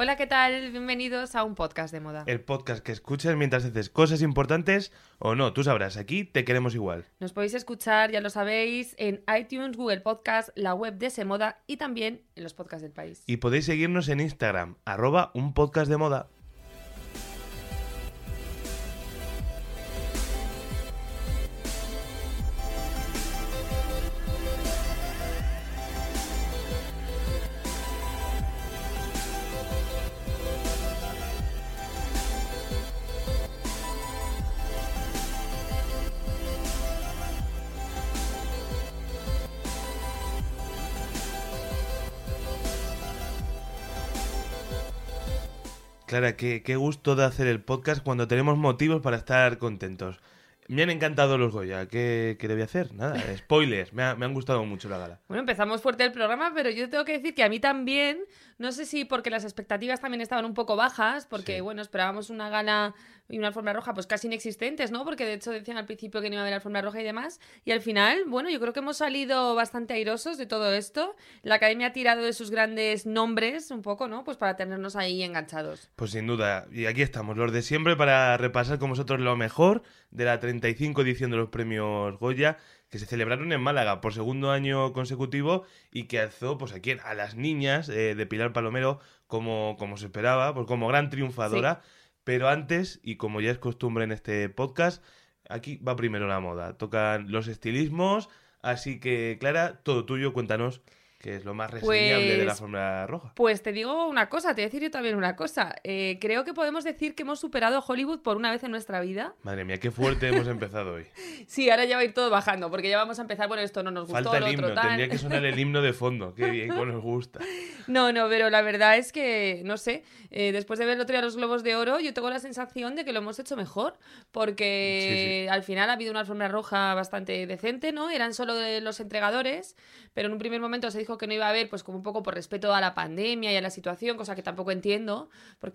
Hola, ¿qué tal? Bienvenidos a un podcast de moda. El podcast que escuchas mientras haces cosas importantes o no, tú sabrás, aquí te queremos igual. Nos podéis escuchar, ya lo sabéis, en iTunes, Google Podcast, la web de Semoda y también en los podcasts del país. Y podéis seguirnos en Instagram, arroba un podcast de moda. Clara, qué, qué gusto de hacer el podcast cuando tenemos motivos para estar contentos. Me han encantado los Goya. ¿Qué, qué debía hacer? Nada, spoilers. Me, ha- me han gustado mucho la gala. Bueno, empezamos fuerte el programa, pero yo tengo que decir que a mí también, no sé si porque las expectativas también estaban un poco bajas, porque Sí. bueno, esperábamos una gala y una alfombra roja pues casi inexistentes, ¿no? Porque de hecho decían al principio que no iba a haber alfombra roja y demás, y al final, bueno, yo creo que hemos salido bastante airosos de todo esto. La academia ha tirado de sus grandes nombres un poco, ¿no? Pues para tenernos ahí enganchados. Pues sin duda. Y aquí estamos, los de siempre, para repasar con vosotros lo mejor de la 35 edición de los premios Goya que se celebraron en Málaga por segundo año consecutivo y que alzó pues aquí a las niñas eh, de Pilar Palomero como, como se esperaba, pues como gran triunfadora. Pero antes, y como ya es costumbre en este podcast, aquí va primero la moda. Tocan los estilismos, así que Clara, todo tuyo, cuéntanos qué es lo más reseñable de la Pues- alfombra roja. Pues te digo una cosa, te voy a decir yo también una cosa. Eh, creo que podemos decir que hemos superado Hollywood por una vez en nuestra vida. Madre mía, qué fuerte hemos empezado hoy. Sí, ahora ya va a ir todo bajando, porque ya vamos a empezar, bueno, esto no nos gustó, Falta lo el otro himno, tal. tendría que sonar el himno de fondo. Qué bien, cómo nos gusta. No, no, pero la verdad es que, no sé, eh, después de ver el otro día los Globos de Oro, yo tengo la sensación de que lo hemos hecho mejor, porque al final ha habido una alfombra roja bastante decente, ¿no? Eran solo de los entregadores, pero en un primer momento se dijo que no iba a haber, pues como un poco por respeto a la pandemia y a la situación, cosa que tampoco entiendo,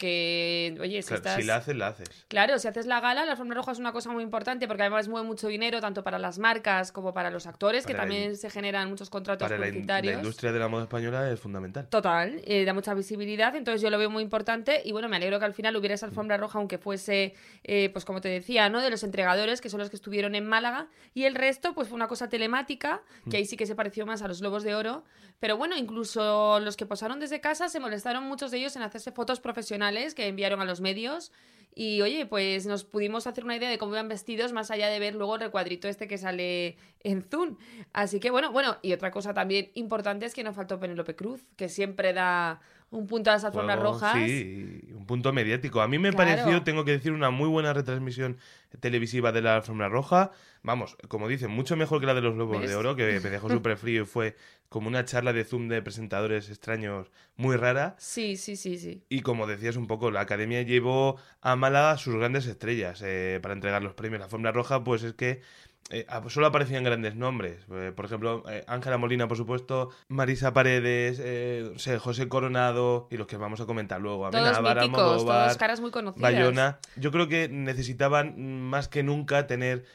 porque, oye, si Claro, estás... Si la haces, la haces. Claro, si haces la gala, la alfombra roja es una cosa muy importante porque además mueve mucho dinero tanto para las marcas como para los actores, que Para también in- se generan muchos contratos Para la, in- publicitarios. la industria de la moda española es fundamental. Total, eh, da mucha visibilidad, entonces yo lo veo muy importante y bueno, me alegro que al final hubiera esa alfombra roja, aunque fuese, eh, pues como te decía, ¿no? De los entregadores, que son los que estuvieron en Málaga, y el resto, pues fue una cosa telemática, que ahí sí que se pareció más a los Globos de Oro, pero bueno, incluso los que posaron desde casa se molestaron muchos de ellos en hacerse fotos profesionales que enviaron a los medios. Y oye, pues nos pudimos hacer una idea de cómo iban vestidos más allá de ver luego el recuadrito este que sale en Zoom. Así que bueno, bueno, y otra cosa también importante es que no faltó Penélope Cruz, que siempre da un punto a las alfombras Juego, rojas. Sí, un punto mediático. A mí me Claro. pareció, tengo que decir, una muy buena retransmisión televisiva de la alfombra roja. Vamos, como dicen, mucho mejor que la de los Globos ¿Ves? de Oro, que me dejó súper frío y fue como una charla de Zoom de presentadores extraños muy rara. Sí, sí, sí, sí. Y como decías un poco, la academia llevó a Málaga sus grandes estrellas eh, para entregar los premios. La alfombra roja, pues es que eh, ap- solo aparecían grandes nombres. Eh, por ejemplo, eh, Ángela Molina, por supuesto, Marisa Paredes, eh, José Coronado y los que vamos a comentar luego. Amenábar, Almodóvar, caras muy conocidas. Bayona. Yo creo que necesitaban más que nunca tener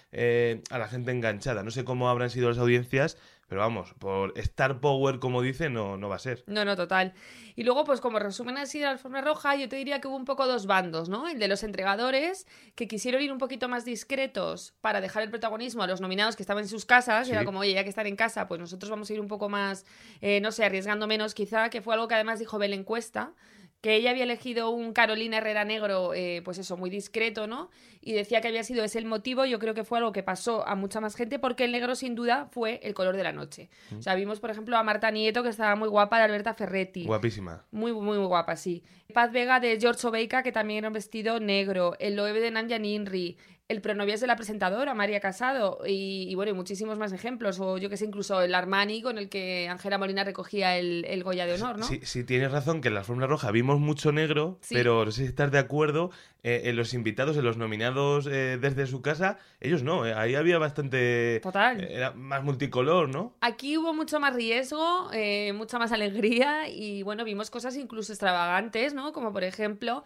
a la gente enganchada. No sé cómo habrán sido las audiencias, pero vamos, por Star Power, como dice, no, no va a ser. No, no, total. Y luego, pues como resumen así de la alfombra roja, yo te diría que hubo un poco dos bandos, ¿no? El de los entregadores, que quisieron ir un poquito más discretos para dejar el protagonismo a los nominados que estaban en sus casas. Sí. Era como, oye, ya que están en casa, pues nosotros vamos a ir un poco más, eh, no sé, arriesgando menos quizá, que fue algo que además dijo Bel Encuesta, que ella había elegido un Carolina Herrera negro, eh, pues eso, muy discreto, ¿no? Y decía que había sido ese el motivo, yo creo que fue algo que pasó a mucha más gente, porque el negro sin duda fue el color de la noche. O sea, vimos, por ejemplo, a Marta Nieto, que estaba muy guapa, de Alberta Ferretti. Guapísima. Muy, muy, muy guapa, sí. Paz Vega de George Obeika, que también era un vestido negro. El Loewe de Nanya Ninri. El pronovias de la presentadora, María Casado, y, y bueno, y muchísimos más ejemplos, o yo que sé, incluso el Armani con el que Ángela Molina recogía el, el Goya de Honor, ¿no? Sí, sí, tienes razón que en la Fórmula Roja vimos mucho negro, Sí. pero no sé si estás de acuerdo, eh, en los invitados, en los nominados eh, desde su casa, ellos no, eh, ahí había bastante... Total. Era más multicolor, ¿no? Aquí hubo mucho más riesgo, mucha más alegría y bueno, vimos cosas incluso extravagantes, ¿no? Como por ejemplo,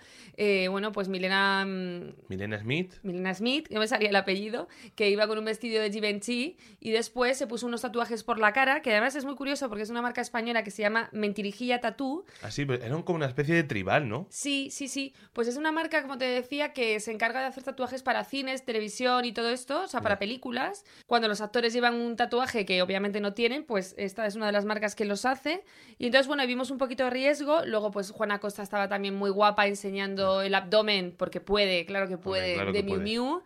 bueno, pues Milena, mm, Milena Smith, Milena Smith, no me salía el apellido, que iba con un vestido de Givenchy y después se puso unos tatuajes por la cara, que además es muy curioso porque es una marca española que se llama Mentirijilla Tattoo. así, pues, era como una especie de tribal, ¿no? Sí, sí, sí. Pues es una marca, como te decía, que se encarga de hacer tatuajes para cines, televisión y todo esto, o sea, para películas. Cuando los actores llevan un tatuaje que obviamente no tienen, pues esta es una de las marcas que los hace. Y entonces, bueno, vimos un poquito de riesgo. Luego, pues Juana Costa estaba también muy guapa enseñando el abdomen, porque puede, claro que puede, claro de que Miu puede. Miu.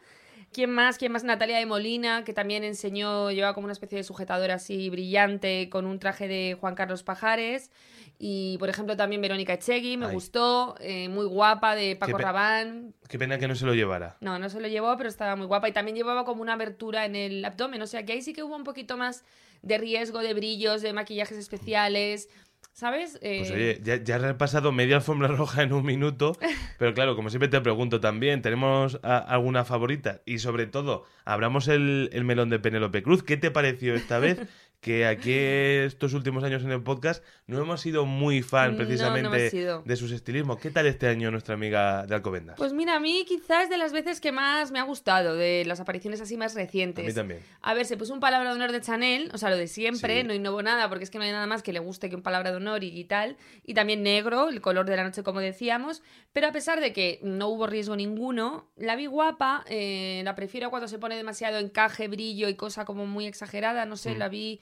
¿Quién más? ¿Quién más? Natalia de Molina, que también enseñó, llevaba como una especie de sujetador así brillante con un traje de Juan Carlos Pajares. Y, por ejemplo, también Verónica Echegui, me Ay. gustó, eh, muy guapa, de Paco pe- Rabán. Qué pena que no se lo llevara. No, no se lo llevó, pero estaba muy guapa. Y también llevaba como una abertura en el abdomen. O sea que ahí sí que hubo un poquito más de riesgo, de brillos, de maquillajes especiales. ¿Sabes? Pues Eh, oye, ya, ya has repasado media alfombra roja en un minuto, pero claro, como siempre te pregunto también, ¿tenemos a- alguna favorita? Y sobre todo, abramos el, el melón de Penélope Cruz. ¿Qué te pareció esta vez? Que aquí estos últimos años en el podcast no hemos sido muy fan No, no precisamente de sus estilismos. ¿Qué tal este año nuestra amiga de Alcobendas? Pues mira, a mí quizás de las veces que más me ha gustado, de las apariciones así más a recientes. mí también. A ver, se puso un palabra de honor de Chanel, o sea, lo de siempre, Sí. no innovó nada, porque es que no hay nada más que le guste que un palabra de honor y, y tal. Y también negro, el color de la noche, como decíamos. Pero a pesar de que no hubo riesgo ninguno, la vi guapa, eh, la prefiero cuando se pone demasiado encaje, brillo y cosa como muy exagerada, no sé, Mm. la vi...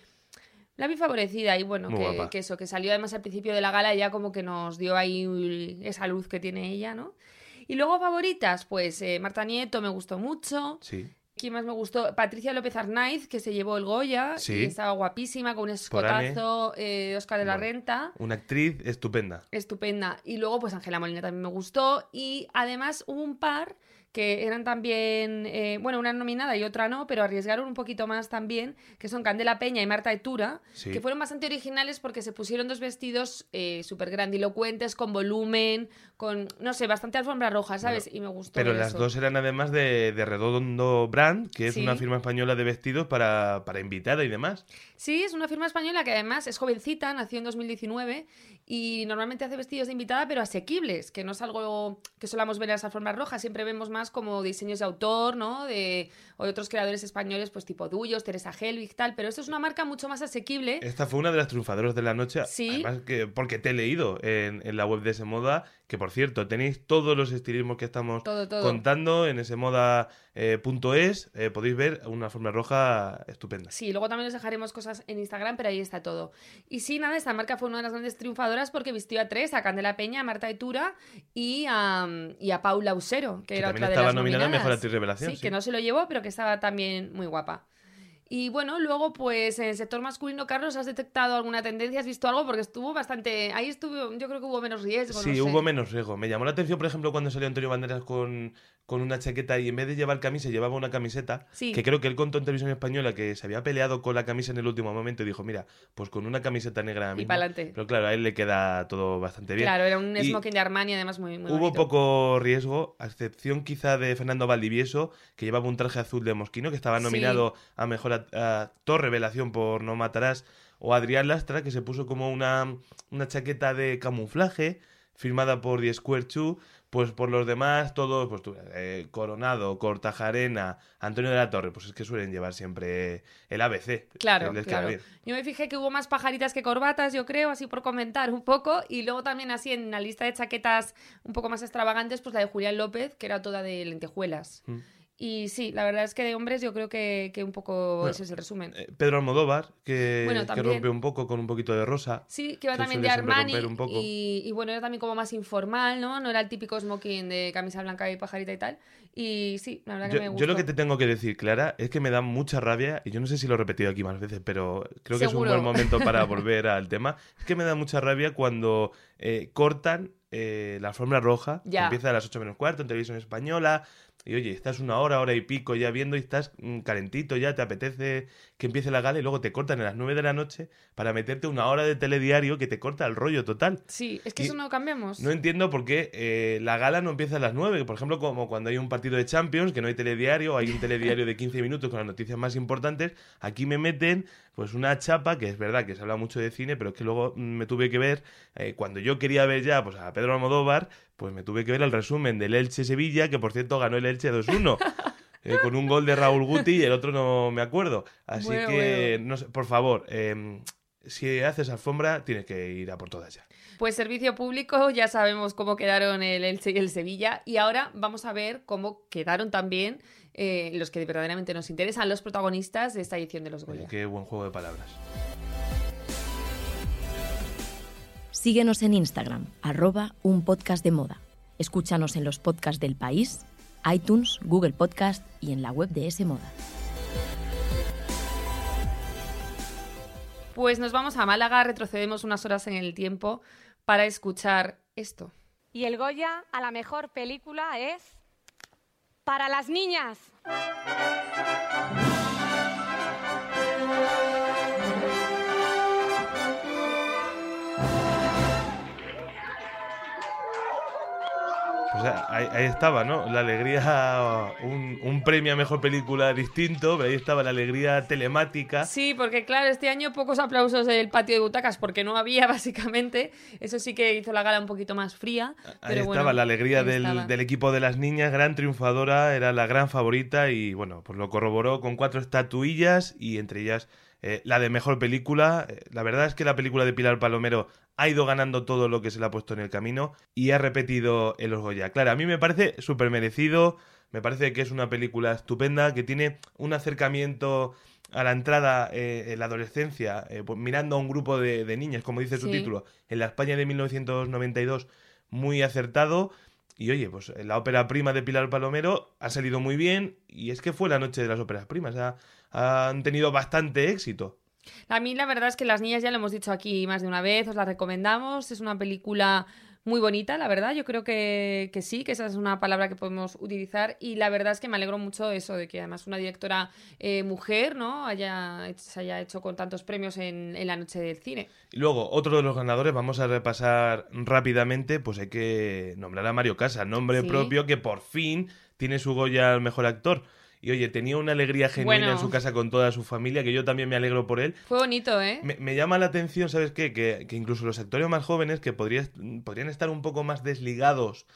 La vi favorecida y bueno, que, eso, que salió además al principio de la gala ya como que nos dio ahí esa luz que tiene ella, ¿no? Y luego favoritas, pues eh, Marta Nieto me gustó mucho. Sí. ¿Quién más me gustó? Patricia López Arnaiz, que se llevó el Goya. Sí. Y estaba guapísima, con un escotazo eh, Oscar de la. Renta. Una actriz estupenda. Estupenda. Y luego, pues Ángela Molina también me gustó. Y además hubo un par que eran también, eh, bueno, una nominada y otra no, pero arriesgaron un poquito más también, que son Candela Peña y Marta Etura, Sí. que fueron bastante originales porque se pusieron dos vestidos eh, súper grandilocuentes, con volumen, con, no sé, bastante alfombra roja, ¿sabes? y me gustó. Pero las eso. dos eran además de, de Redondo Brand, que es Sí. una firma española de vestidos para, para invitada y demás. Sí, es una firma española que además es jovencita, nació en 2019 y normalmente hace vestidos de invitada, pero asequibles, que no es algo que solamos ver en las alfombras rojas, siempre vemos más como diseños de autor, ¿no? De, otros creadores españoles, pues tipo Duyos, Teresa Helwig, tal, pero esto es una marca mucho más asequible. Esta fue una de las triunfadoras de la noche. Sí. Además, que, porque te he leído en, en la web de ese moda, que por cierto, tenéis todos los estilismos que estamos Todo, todo. contando en ese moda.es. podéis ver una forma roja estupenda. Sí, luego también os dejaremos cosas en Instagram, pero ahí está todo. Y sí, nada, esta marca fue una de las grandes triunfadoras porque vistió a tres, a Candela Peña, a Marta Etura y a, y a Paula Usero, que, Que era otra de estaba nominada a. Mejor Actriz Revelación, Sí, sí. que no se lo llevó, pero que estaba también muy guapa. Y bueno, luego, pues en el sector masculino, Carlos, ¿has detectado alguna tendencia? ¿Has visto algo? Porque estuvo bastante. Ahí estuvo, yo creo que hubo menos riesgo. Sí, no sé. hubo menos riesgo. Me llamó la atención, por ejemplo, cuando salió Antonio Banderas con, con una chaqueta y en vez de llevar camisa llevaba una camiseta. Sí. Que creo que él contó en televisión española que se había peleado con la camisa en el último momento y dijo, mira, pues con una camiseta negra Y mismo. pa'lante. Pero claro, a él le queda todo bastante bien. Claro, era un Y smoking de Armani, además muy, muy Hubo bonito. poco riesgo, a excepción quizá de Fernando Valdivieso, que llevaba un traje azul de mosquino, que estaba Sí. nominado a Mejor act- Actor Revelación por No Matarás, o Adrián Lastra, que se puso como una, una chaqueta de camuflaje firmada por The Square Two, pues por los demás, todos, pues eh, Coronado, Cortajarena, Antonio de la Torre, pues es que suelen llevar siempre el ABC. Claro, claro. Yo me fijé que hubo más pajaritas que corbatas, yo creo, así por comentar un poco. Y luego también así en la lista de chaquetas un poco más extravagantes, pues la de Julián López, que era toda de lentejuelas. Mm. Y sí, la verdad es que de hombres yo creo que, que un poco Bueno, ese es el resumen. Eh, Pedro Almodóvar, que, Bueno, que también. rompe un poco con un poquito de rosa. Sí, que iba que también de Armani romper un poco. y, y bueno, era también como más informal, ¿no? No era el típico smoking de camisa blanca y pajarita y tal. Y sí, la verdad que me Yo, gustó. yo lo que te tengo que decir, Clara, es que me da mucha rabia, y yo no sé si lo he repetido aquí más veces, pero creo que Seguro. es un buen momento para volver al tema. Es que me da mucha rabia cuando eh, cortan eh, la alfombra roja, que Ya. empieza a las 8 menos cuarto en televisión española, y oye, estás una hora, hora y pico ya viendo y estás mm, calentito ya, te apetece que empiece la gala y luego te cortan a las 9 de la noche para meterte una hora de telediario que te corta el rollo total. Sí, es que Y eso no cambiamos. No entiendo por qué eh, la gala no empieza a las 9, por ejemplo, como cuando hay un partido de Champions, que no hay telediario, hay un telediario de 15 minutos con las noticias más importantes, aquí me meten pues una chapa, que es verdad que se habla mucho de cine, pero es que luego mm, me tuve que ver, eh, cuando yo quería ver ya pues a Pedro Almodóvar, pues me tuve que ver el resumen del Elche-Sevilla, que por cierto ganó el Elche 2-1. eh, con un gol de Raúl Guti y el otro no me acuerdo. Así Bueno, que, bueno. no sé, por favor, eh, si haces alfombra, tienes que ir a por todas ya. Pues servicio público, ya sabemos cómo quedaron el Elche y el Sevilla. Y ahora vamos a ver cómo quedaron también eh, los que verdaderamente nos interesan, los protagonistas de esta edición de los Oye, Goya. qué buen juego de palabras. Síguenos en Instagram, arroba un podcast de moda. Escúchanos en los podcasts del país, iTunes, Google Podcast y en la web de S Moda. Pues nos vamos a Málaga, retrocedemos unas horas en el tiempo para escuchar esto. Y el Goya a la mejor película es para las niñas. Pues ahí, ahí estaba, ¿no? La alegría, un, un premio a mejor película distinto, pero ahí estaba la alegría telemática. Sí, porque claro, este año pocos aplausos del patio de butacas porque no había básicamente. Eso sí que hizo la gala un poquito más fría. Ahí pero estaba bueno, la alegría ahí del, estaba. del equipo de las niñas, gran triunfadora, era la gran favorita y bueno, pues lo corroboró con cuatro estatuillas y entre ellas eh, la de mejor película. Eh, La verdad es que la película de Pilar Palomero ha ido ganando todo lo que se le ha puesto en el camino y ha repetido en los Goya. Claro, a mí me parece súper merecido, me parece que es una película estupenda, que tiene un acercamiento a la entrada eh, en la adolescencia, eh, pues mirando a un grupo de, de niñas, como dice su título, en la España de 1992, muy acertado. Y oye, pues la ópera prima de Pilar Palomero ha salido muy bien y es que fue la noche de las óperas primas, ha- han tenido bastante éxito. A mí la verdad es que Las Niñas ya lo hemos dicho aquí más de una vez, os la recomendamos, es una película muy bonita, la verdad, yo creo que, que sí, que esa es una palabra que podemos utilizar y la verdad es que me alegro mucho de eso, de que además una directora eh, mujer, ¿no? Haya, se haya hecho con tantos premios en, en la noche del cine. Y luego, otro de los ganadores, vamos a repasar rápidamente, pues hay que nombrar a Mario Casas, nombre Sí. propio que por fin tiene su Goya al mejor actor. Y oye, tenía una alegría genuina Bueno. en su casa con toda su familia, que yo también me alegro por él. Fue bonito, ¿eh? Me, me llama la atención, ¿sabes qué? Que, que incluso los actores más jóvenes que podría- podrían estar un poco más desligados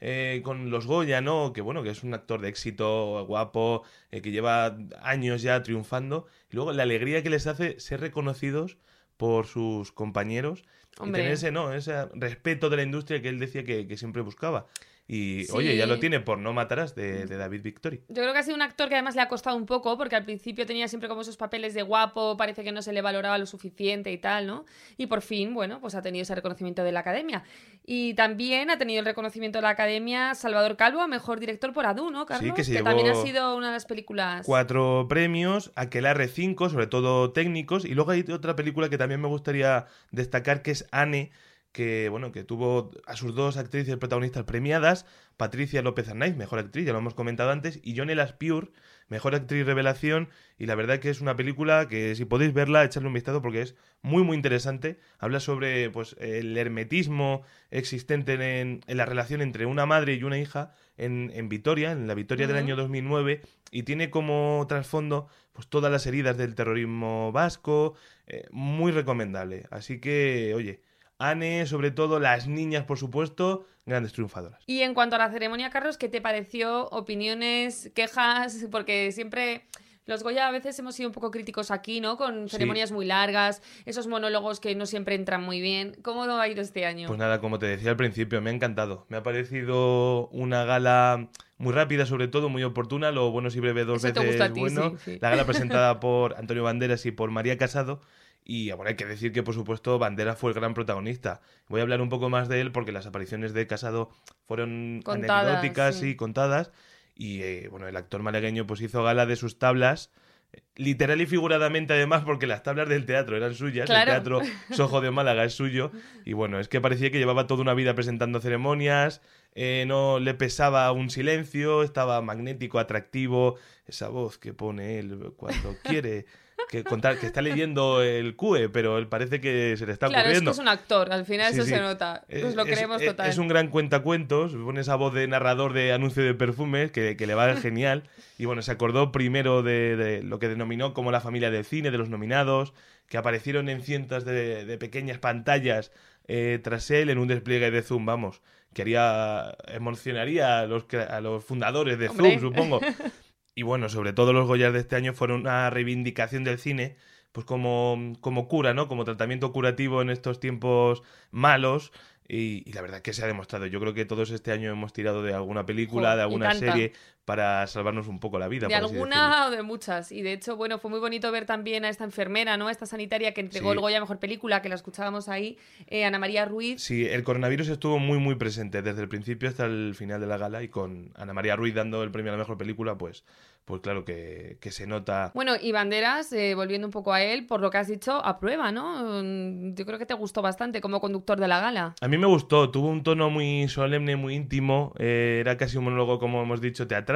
eh, con los Goya, ¿no? Que bueno, que es un actor de éxito, guapo, eh, que lleva años ya triunfando. Y luego la alegría que les hace ser reconocidos por sus compañeros Hombre. y tener ese, ¿no? ese respeto de la industria que él decía que, que siempre buscaba. Y oye, Sí. ya lo tiene por No Matarás de, de David Victory. Yo creo que ha sido un actor que además le ha costado un poco, porque al principio tenía siempre como esos papeles de guapo, parece que no se le valoraba lo suficiente y tal, ¿no? Y por fin, bueno, pues ha tenido ese reconocimiento de la academia. Y también ha tenido el reconocimiento de la academia Salvador Calvo a mejor director por Adu, ¿no, Carlos? que se también ha sido una de las películas. cuatro premios, Aquelarre cinco, sobre todo técnicos, y luego hay otra película que también me gustaría destacar que es Anne, que bueno, que tuvo a sus dos actrices protagonistas premiadas, Patricia López Arnaiz, mejor actriz, ya lo hemos comentado antes, y Johnny Pure, mejor actriz revelación, y la verdad que es una película que si podéis verla, echarle un vistazo porque es muy muy interesante, habla sobre pues el hermetismo existente en, en la relación entre una madre y una hija en, en Vitoria, en la Vitoria del año 2009, y tiene como trasfondo pues todas las heridas del terrorismo vasco, eh, muy recomendable. Así que, oye, Anne, sobre todo las niñas, por supuesto, grandes triunfadoras. Y en cuanto a la ceremonia, Carlos, ¿qué te pareció? ¿Opiniones, quejas? Porque siempre los Goya a veces hemos sido un poco críticos aquí, ¿no? Con Sí. ceremonias muy largas, esos monólogos que no siempre entran muy bien. ¿Cómo ha ido este año? Pues nada, como te decía al principio, me ha encantado. Me ha parecido una gala muy rápida, sobre todo, muy oportuna. Lo bueno y breve dos Eso te veces gusta a ti, bueno. sí, sí. La gala presentada por Antonio Banderas y por María Casado. Y bueno, hay que decir que, por supuesto, Bandera fue el gran protagonista. Voy a hablar un poco más de él porque las apariciones de Casado fueron Contadas, anecdóticas sí. y contadas. Y eh, bueno, el actor malagueño pues hizo gala de sus tablas literal y figuradamente además porque las tablas del teatro eran suyas, Claro. el teatro Sojo de Málaga es suyo y bueno, es que parecía que llevaba toda una vida presentando ceremonias, eh, no le pesaba un silencio, estaba magnético, atractivo, esa voz que pone él cuando quiere que contar que está leyendo el CUE, pero él parece que se le está Claro, es que ocurriendo. es un actor, al final Sí, eso sí. se nota. Nos lo creemos es- total. Es un gran cuentacuentos, pone esa voz de narrador de anuncio de perfumes que, que le va genial. Y bueno, se acordó primero de, de lo que denominó como la familia del cine, de los nominados, que aparecieron en cientos de, de pequeñas pantallas eh, tras él en un despliegue de Zoom, vamos, que haría, emocionaría a los, a los fundadores de Hombre. Zoom, supongo. Y bueno, sobre todo los Goyas de este año fueron una reivindicación del cine, pues como, como cura, ¿no? Como tratamiento curativo en estos tiempos malos. Y, y la verdad que se ha demostrado. Yo creo que todos este año hemos tirado de alguna película, de alguna serie, para salvarnos un poco la vida. De por alguna o de muchas. Y de hecho, bueno, fue muy bonito ver también a esta enfermera, ¿no? A esta sanitaria que entregó Sí. el Goya Mejor Película, que la escuchábamos ahí, eh, Ana María Ruiz. Sí, el coronavirus estuvo muy, muy presente desde el principio hasta el final de la gala y con Ana María Ruiz dando el premio a la mejor película, pues, pues claro que, que se nota. Bueno, y Banderas, eh, volviendo un poco a él, por lo que has dicho, aprueba, ¿no? Mm, Yo creo que te gustó bastante como conductor de la gala. A mí me gustó, tuvo un tono muy solemne, muy íntimo, eh, era casi un monólogo, como hemos dicho, teatral,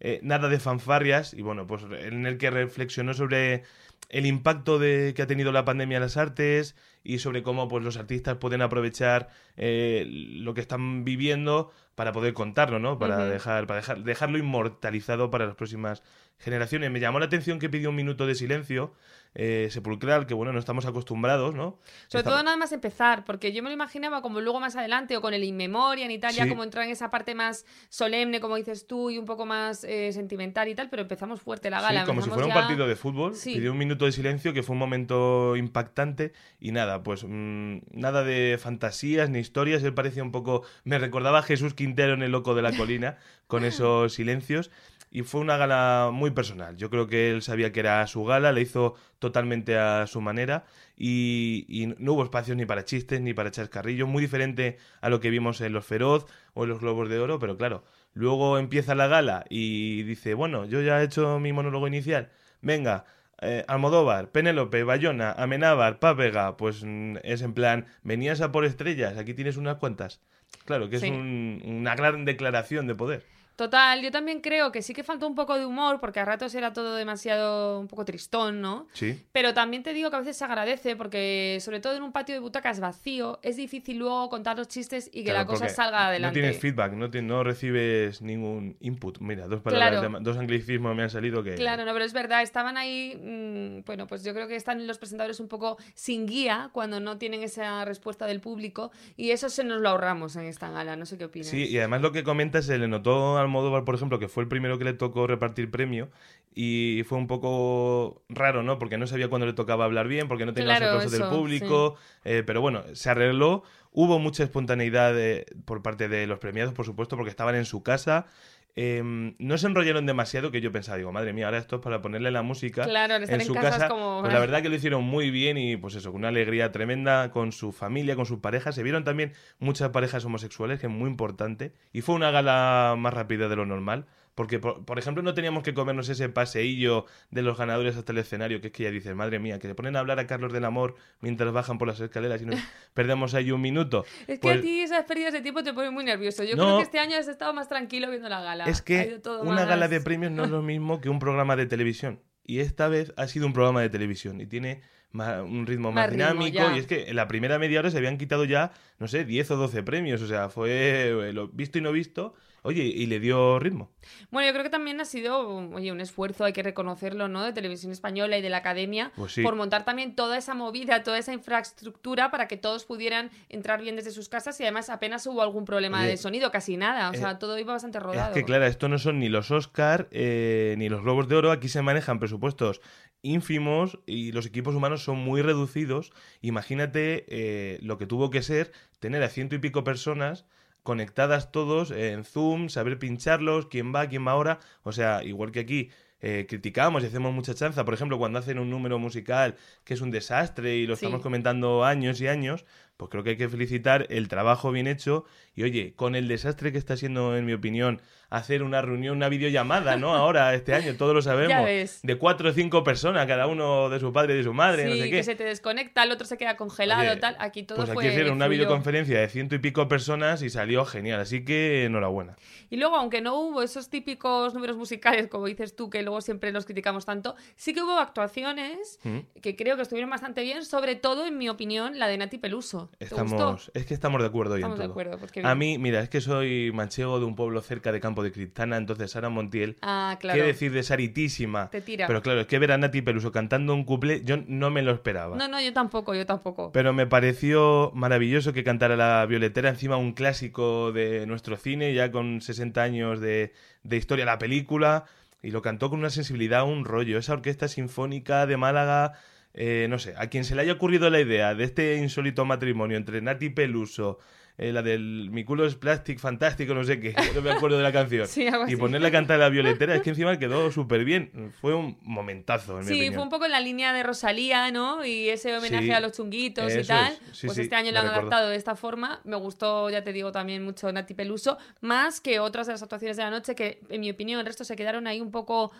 eh, nada de fanfarrias, y bueno, pues en el que reflexionó sobre el impacto de, que ha tenido la pandemia en las artes y sobre cómo pues, los artistas pueden aprovechar eh, lo que están viviendo para poder contarlo, ¿no? Para, dejar, para dejar, dejarlo inmortalizado para las próximas generaciones. Me llamó la atención que pidió un minuto de silencio eh, sepulcral, que bueno, no estamos acostumbrados, ¿no? Sobre todo nada más empezar, porque yo me lo imaginaba como luego más adelante o con el In Memoria en Italia, Sí. como entrar en esa parte más solemne, como dices tú, y un poco más eh, sentimental y tal, pero empezamos fuerte la gala. Sí, como si fuera un ya- partido de fútbol. Sí. Pidió un minuto de silencio que fue un momento impactante y nada, pues mm, nada de fantasías ni historias. Él parecía un poco. Me recordaba a Jesús Quintero en El Loco de la Colina con esos silencios. Y fue una gala muy personal. Yo creo que él sabía que era su gala, la hizo totalmente a su manera y, y no hubo espacios ni para chistes ni para chascarrillos, muy diferente a lo que vimos en Los Feroz o en los Globos de Oro, pero claro, luego empieza la gala y dice, bueno, yo ya he hecho mi monólogo inicial, venga, eh, Almodóvar, Penélope, Bayona, Amenábar, Pápega, pues mm, es en plan, venías a por estrellas, aquí tienes unas cuantas. Claro, que es Sí. un- una gran declaración de poder. Total, yo también creo que sí que faltó un poco de humor, porque a ratos era todo demasiado un poco tristón, ¿no? Sí. Pero también te digo que a veces se agradece, porque sobre todo en un patio de butacas vacío, es difícil luego contar los chistes y que Claro, la cosa salga adelante. No tienes feedback, no, ti- no recibes ningún input. Mira, dos palabras, Claro. de- dos anglicismos me han salido que... Claro, no, pero es verdad, estaban ahí, mm, bueno, pues yo creo que están los presentadores un poco sin guía cuando no tienen esa respuesta del público y eso se nos lo ahorramos en esta gala, no sé qué opinas. Sí, y además lo que comentas, se le notó Almodóvar, por ejemplo, que fue el primero que le tocó repartir premio y fue un poco raro, ¿no? Porque no sabía cuándo le tocaba hablar bien, porque no tenía Claro, los aplausos del público, eh, pero bueno, se arregló. Hubo mucha espontaneidad de- por parte de los premiados, por supuesto, porque estaban en su casa. Eh, no se enrollaron demasiado, que yo pensaba, digo, madre mía, ahora esto es para ponerle la música Claro, en en su casa casa. como- Pues la verdad que lo hicieron muy bien y pues eso, con una alegría tremenda con su familia, con sus parejas. Se vieron también muchas parejas homosexuales, que es muy importante. Y fue una gala más rápida de lo normal. Porque, por, por ejemplo, no teníamos que comernos ese paseillo de los ganadores hasta el escenario, que es que ya dices, madre mía, que se ponen a hablar a Carlos del Amor mientras bajan por las escaleras y nos perdemos ahí un minuto. Es que Pues- a ti esas pérdidas de tiempo te ponen muy nervioso. Yo No. creo que este año has estado más tranquilo viendo la gala. Es que una más- gala de premios no es lo mismo que un programa de televisión. Y esta vez ha sido un programa de televisión y tiene ma- un ritmo más, Más dinámico. y es que en la primera media hora se habían quitado ya, no sé, 10 o 12 premios. O sea, fue lo visto y no visto. Oye, y le dio ritmo. Bueno, yo creo que también ha sido, oye, un esfuerzo, hay que reconocerlo, ¿no? De Televisión Española y de la Academia, Pues sí. por montar también toda esa movida, toda esa infraestructura para que todos pudieran entrar bien desde sus casas y además apenas hubo algún problema Oye, de sonido, casi nada. O eh, sea, todo iba bastante rodado. Es que, claro, esto no son ni los Oscar eh, ni los Globos de Oro. Aquí se manejan presupuestos ínfimos y los equipos humanos son muy reducidos. Imagínate eh, lo que tuvo que ser tener a ciento y pico personas conectadas todos en Zoom, saber pincharlos, quién va, quién va ahora. O sea, igual que aquí eh, criticamos y hacemos mucha chanza. Por ejemplo, cuando hacen un número musical que es un desastre y lo Sí. estamos comentando años y años, pues creo que hay que felicitar el trabajo bien hecho y oye, con el desastre que está siendo, en mi opinión, hacer una reunión, una videollamada, ¿no? Ahora, este año, todos lo sabemos, de cuatro o cinco personas, cada uno de su padre y de su madre, sí, no sé qué. que se te desconecta, el otro se queda congelado, Oye, tal. Aquí todo pues aquí fue hicieron una videoconferencia de ciento y pico personas y salió genial, así que enhorabuena. Y luego, aunque no hubo esos típicos números musicales, como dices tú, que luego siempre los criticamos tanto, sí que hubo actuaciones ¿Mm? que creo que estuvieron bastante bien, sobre todo, en mi opinión, la de Nati Peluso. Estamos, es que estamos de acuerdo hoy Estamos en de acuerdo, pues A mí, mira, es que soy manchego de un pueblo cerca de Campo de Criptana, entonces Sara Montiel, Ah, claro. qué decir de Saritísima. Te tira. Pero claro, es que ver a Nati Peluso cantando un couple, yo no me lo esperaba. No, no, yo tampoco, yo tampoco. Pero me pareció maravilloso que cantara la violetera, encima un clásico de nuestro cine, ya con 60 años de, de historia la película, y lo cantó con una sensibilidad, un rollo. Esa orquesta sinfónica de Málaga, eh, no sé, a quien se le haya ocurrido la idea de este insólito matrimonio entre Nati Peluso, eh, la del Mi culo es plastic fantástico, no sé qué, no me acuerdo de la canción, Sí, y así. ponerle a cantar la violetera, es que encima quedó súper bien. Fue un momentazo, en mi Sí, opinión. fue un poco en la línea de Rosalía, ¿no? Y ese homenaje Sí, a los chunguitos y tal. es. Pues este año lo lo han recuerdo. adaptado de esta forma. Me gustó, ya te digo, también mucho Nati Peluso, más que otras de las actuaciones de la noche que, en mi opinión, el resto se quedaron ahí un poco,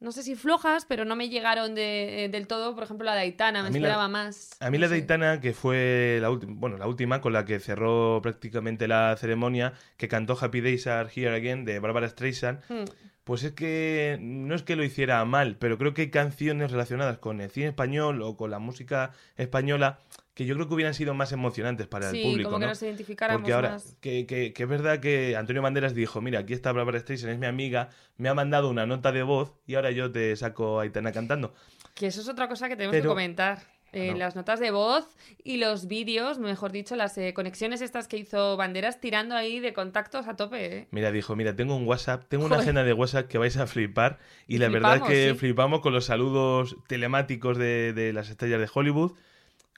no sé si flojas, pero no me llegaron de- eh, del todo. Por ejemplo, la de Aitana, me la- esperaba más. A mí no la sé. de Aitana, que fue la última, bueno, la última con la que cerró prácticamente la ceremonia, que cantó Happy Days Are Here Again de Barbara Streisand, Hmm. pues es que no es que lo hiciera mal, pero creo que hay canciones relacionadas con el cine español o con la música española que yo creo que hubieran sido más emocionantes para Sí, el público, como que ¿no? nos identificáramos Porque ahora, más. que, que, que es verdad que Antonio Banderas dijo, mira, aquí está Barbara Streisand, es mi amiga, me ha mandado una nota de voz y ahora yo te saco a Aitana cantando. Que eso es otra cosa que tenemos que comentar. Eh, No. Las notas de voz y los vídeos, mejor dicho, las eh, conexiones estas que hizo Banderas tirando ahí de contactos a tope. ¿eh? Mira, dijo, mira, tengo un WhatsApp, tengo una Joder. agenda de WhatsApp que vais a flipar. Y, Y la verdad es que sí. flipamos con los saludos telemáticos de, de las estrellas de Hollywood.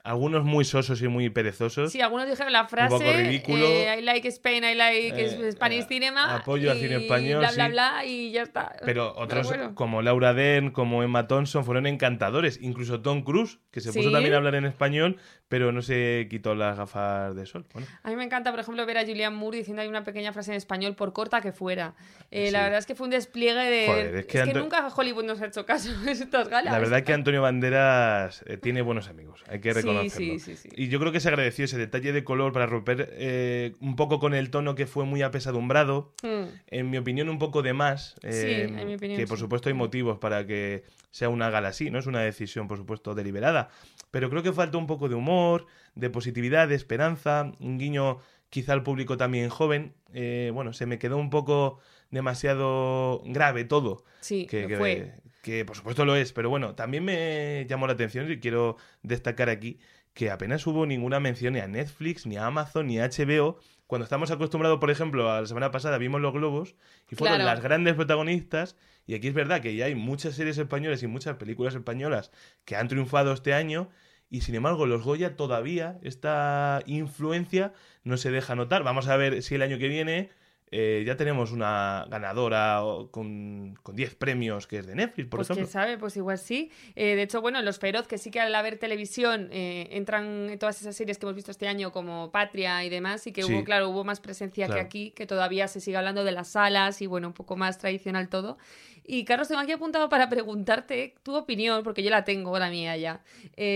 Algunos muy sosos y muy perezosos. Sí, algunos dijeron la frase poco ridículo. eh, I like Spain, I like Eh, Spanish eh, cinema apoyo al cine español, bla bla sí. bla y ya está. Pero otros bueno. como Laura Dern, como Emma Thompson, fueron encantadores. Incluso Tom Cruise, que se puso Sí. también a hablar en español, pero no se quitó las gafas de sol. Bueno, A mí me encanta, por ejemplo, ver a Julianne Moore diciendo ahí una pequeña frase en español, por corta que fuera. Eh, Sí. La verdad es que fue un despliegue de... Joder, es que Anto- nunca Hollywood nos ha hecho caso en estas galas. la verdad es que Antonio Banderas eh, tiene buenos amigos, hay que Sí, reconocerlo. sí, sí, sí. Y yo creo que se agradeció ese detalle de color para romper eh, un poco con el tono que fue muy apesadumbrado. Mm. en mi opinión, un poco de más. Sí, eh, en mi opinión, que por supuesto hay motivos para que sea una gala así, ¿no? Es una decisión, por supuesto, deliberada. Pero creo que falta un poco de humor, de positividad, de esperanza, un guiño quizá al público también joven. Eh, bueno, se me quedó un poco demasiado grave todo. Sí, Que, fue. que, por supuesto lo es, pero bueno, también me llamó la atención y quiero destacar aquí que apenas hubo ninguna mención ni a Netflix, ni a Amazon, ni a HBO. Cuando estamos acostumbrados, por ejemplo, a la semana pasada vimos Los Globos y fueron Claro. las grandes protagonistas. Y aquí es verdad que ya hay muchas series españolas y muchas películas españolas que han triunfado este año. Y sin embargo, los Goya todavía, esta influencia no se deja notar. Vamos a ver si el año que viene eh, ya tenemos una ganadora con, con 10 premios que es de Netflix, por pues ejemplo. quién sabe, pues igual sí. Eh, de hecho, bueno, los Feroz, que sí que al haber televisión eh, entran en todas esas series que hemos visto este año, como Patria y demás, y que Sí. hubo, claro, hubo más presencia Claro. que aquí, que todavía se sigue hablando de las salas y bueno, un poco más tradicional todo. Y Carlos, tengo aquí apuntado para preguntarte tu opinión, porque yo la tengo, la mía ya,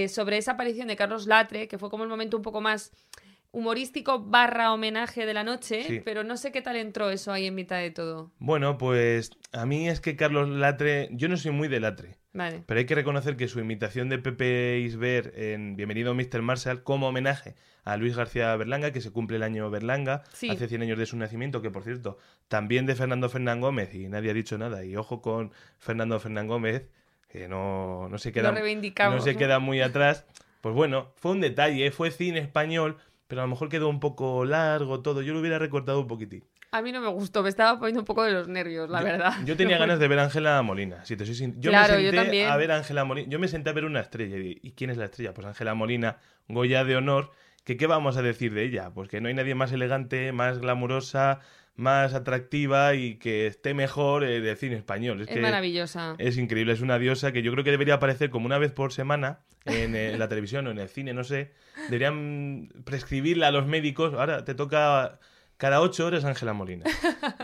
sobre esa aparición de Carlos Latre, que fue como el momento un poco más humorístico barra homenaje de la noche, Sí. pero no sé qué tal entró eso ahí en mitad de todo. Bueno, pues a mí es que Carlos Latre, yo no soy muy de Latre, Vale. pero hay que reconocer que su imitación de Pepe Isber en Bienvenido Mr. Marshall como homenaje a Luis García Berlanga, que se cumple el año Berlanga, Sí. hace 100 años de su nacimiento, que por cierto, también de Fernando Fernán Gómez, y nadie ha dicho nada, y ojo con Fernando Fernán Gómez, que no, no se queda, no se queda muy atrás. Pues bueno, fue un detalle, fue cine español, pero a lo mejor quedó un poco largo todo, yo lo hubiera recortado un poquitín. A mí no me gustó, me estaba poniendo un poco de los nervios, la yo, verdad. Yo tenía ganas de ver a Ángela Molina, si te soy sin- Yo Claro, me yo senté también. a ver a Ángela Molina. Yo me senté a ver una estrella. ¿Y y quién es la estrella? Pues Ángela Molina, Goya de honor. ¿Que ¿Qué vamos a decir de ella? Pues que no hay nadie más elegante, más glamurosa, más atractiva y que esté mejor eh, del cine español. Es, que maravillosa. Es increíble, es una diosa que yo creo que debería aparecer como una vez por semana en, eh, la televisión o en el cine, no sé. Deberían prescribirla a los médicos. Ahora te toca cada ocho horas Ángela Molina.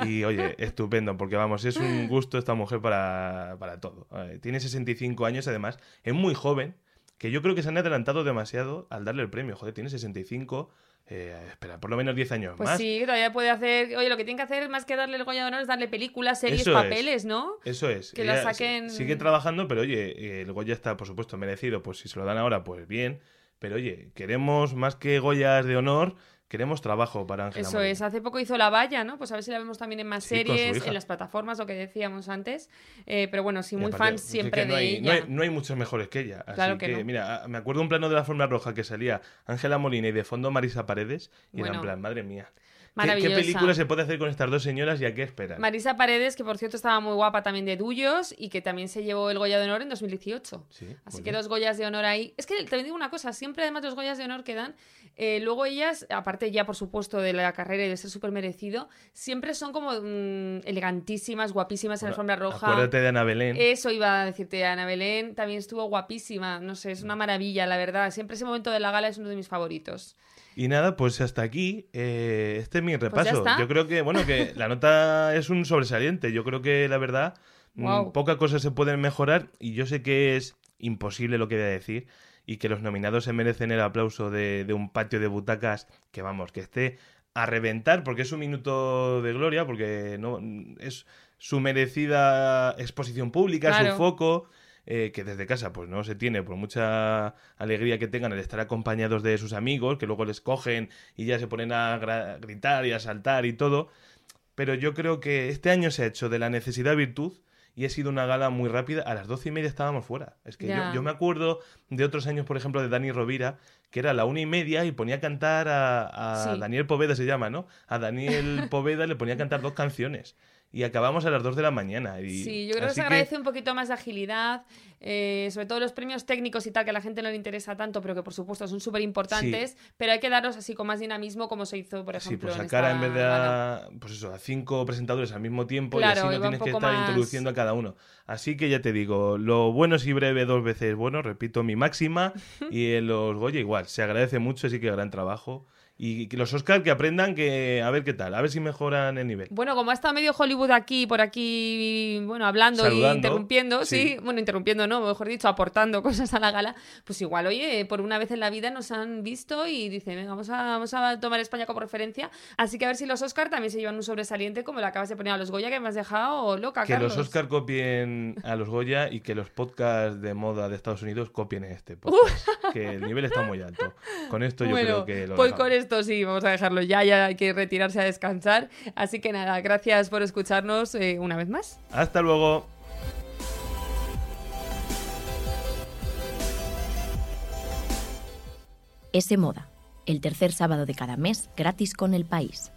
Y oye, estupendo, porque vamos, es un gusto esta mujer para, para todo. Eh, tiene 65 años, además, es muy joven, que yo creo que se han adelantado demasiado al darle el premio. Joder, tiene 65. Eh, espera, por lo menos 10 años Pues más. sí, todavía puede hacer. Oye, lo que tiene que hacer más que darle el Goya de Honor es darle películas, series, Eso es. papeles, ¿no? Eso es. Que la saquen- Sigue trabajando, pero oye, el Goya está, por supuesto, merecido. Pues si se lo dan ahora, pues bien. Pero oye, queremos más que Goyas de honor, queremos trabajo para Ángela Eso es, hace poco hizo La Valla, ¿no? Pues a ver si la vemos también en más Sí, series, en las plataformas, lo que decíamos antes. Eh, pero bueno, sí, muy aparte, fan es siempre que no de ella. No hay, no hay muchos mejores que ella. Así Claro que que, no. mira, me acuerdo un plano de la forma roja que salía Ángela Molina y de fondo Marisa Paredes. Y era Bueno. en plan, madre mía. ¿Qué, Maravillosa. qué película se puede hacer con estas dos señoras y a qué esperan? Marisa Paredes, que por cierto estaba muy guapa también de Duyos y que también se llevó el Goya de Honor en 2018. Sí, Así que bien. dos Goyas de Honor ahí. Es que te digo una cosa, siempre además los Goyas de Honor que dan, eh, luego ellas, aparte ya por supuesto de la carrera y de ser súper merecido, siempre son como mm, elegantísimas, guapísimas en la alfombra roja. Acuérdate de Ana Belén. Eso iba a decirte, Ana Belén también estuvo guapísima, no sé, es una maravilla, la verdad. Siempre ese momento de la gala es uno de mis favoritos. Y nada, pues hasta aquí. eh, este es mi Pues repaso. Yo creo que, bueno, que la nota es un sobresaliente. Yo creo que la verdad, mm, Guau. pocas cosas se pueden mejorar. Y yo sé que es imposible lo que voy a decir. Y que los nominados se merecen el aplauso de, de un patio de butacas que, vamos, que esté a reventar, porque es un minuto de gloria, porque no es su merecida exposición pública, Claro. su foco eh, que desde casa pues no se tiene por mucha alegría que tengan el estar acompañados de sus amigos, que luego les cogen y ya se ponen a gritar y a saltar y todo. Pero yo creo que este año se ha hecho de la necesidad virtud y ha sido una gala muy rápida. A las doce y media estábamos fuera. Es que yo, me acuerdo de otros años, por ejemplo, de Dani Rovira, que era a la una y media y ponía a cantar a, a Sí. Daniel Poveda, se llama, ¿no? A Daniel Poveda le ponía a cantar dos canciones. Y acabamos a las dos de la mañana. Y, Sí, yo creo que se agradece un poquito más de agilidad, eh, sobre todo los premios técnicos y tal, que a la gente no le interesa tanto, pero que por supuesto son súper importantes, pero hay que darlos así con más dinamismo, como se hizo, por Sí, ejemplo, pues en sacar esta en vez de a, pues eso, a cinco presentadores al mismo tiempo Claro, y así no tienes que estar más- introduciendo a cada uno. Así que ya te digo, lo bueno es y breve dos veces bueno, repito mi máxima, y en los Goya igual, se agradece mucho, así que gran trabajo. Y que los Oscar que aprendan que a ver qué tal, a ver si mejoran el nivel. Bueno, como ha estado medio Hollywood aquí, por aquí, bueno, hablando Saludando, y interrumpiendo, sí. sí. bueno, interrumpiendo, no, mejor dicho, aportando cosas a la gala, pues igual, oye, por una vez en la vida nos han visto y dicen, venga, vamos a, vamos a tomar España como referencia. Así que a ver si los Oscar también se llevan un sobresaliente como le acabas de poner a los Goya, que me has dejado loca, Que Carlos. los Oscar copien a los Goya y que los podcasts de moda de Estados Unidos copien este podcast. que el nivel está muy alto. Con esto yo bueno, creo que lo pues con esto sí, vamos a dejarlo ya, ya hay que retirarse a descansar. Así que nada, gracias por escucharnos eh, una vez más. Hasta luego. Ese Moda, el tercer sábado de cada mes gratis con el país.